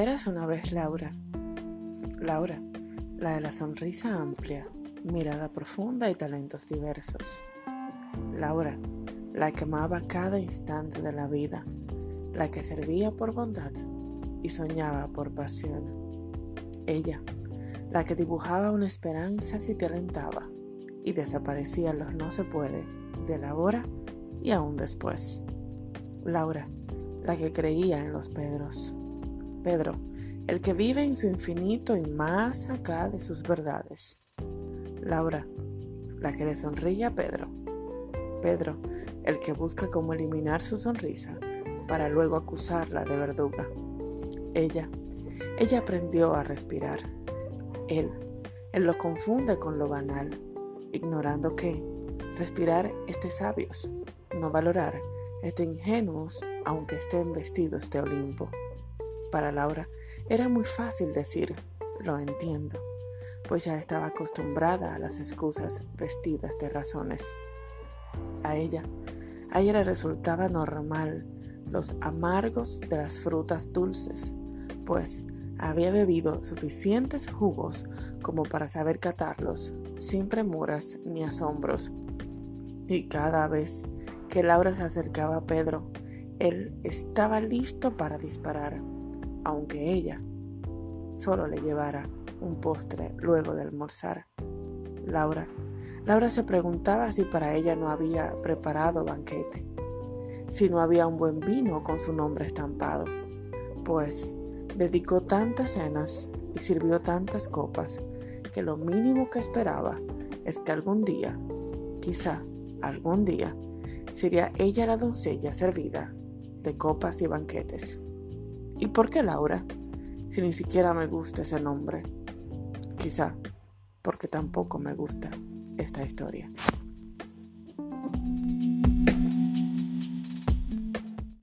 Eras una vez Laura. Laura, la de la sonrisa amplia, mirada profunda y talentos diversos. Laura, la que amaba cada instante de la vida, la que servía por bondad y soñaba por pasión. Ella, la que dibujaba una esperanza si te alentaba y desaparecía los no se puede de la hora y aún después. Laura, la que creía en los Pedros. Pedro, el que vive en su infinito y más acá de sus verdades. Laura, la que le sonríe a Pedro. Pedro, el que busca cómo eliminar su sonrisa para luego acusarla de verduga. Ella, ella aprendió a respirar. Él, él lo confunde con lo banal, ignorando que respirar es de sabios, no valorar es de ingenuos, aunque estén vestidos de Olimpo. Para Laura era muy fácil decir, lo entiendo, pues ya estaba acostumbrada a las excusas vestidas de razones. A ella, a ella le resultaba normal los amargos de las frutas dulces, pues había bebido suficientes jugos como para saber catarlos sin premuras ni asombros. Y cada vez que Laura se acercaba a Pedro, él estaba listo para disparar aunque ella solo le llevara un postre luego de almorzar. Laura, Laura se preguntaba si para ella no había preparado banquete, si no había un buen vino con su nombre estampado, pues dedicó tantas cenas y sirvió tantas copas que lo mínimo que esperaba es que algún día, quizá algún día, sería ella la doncella servida de copas y banquetes. ¿Y por qué Laura? Si ni siquiera me gusta ese nombre. Quizá porque tampoco me gusta esta historia.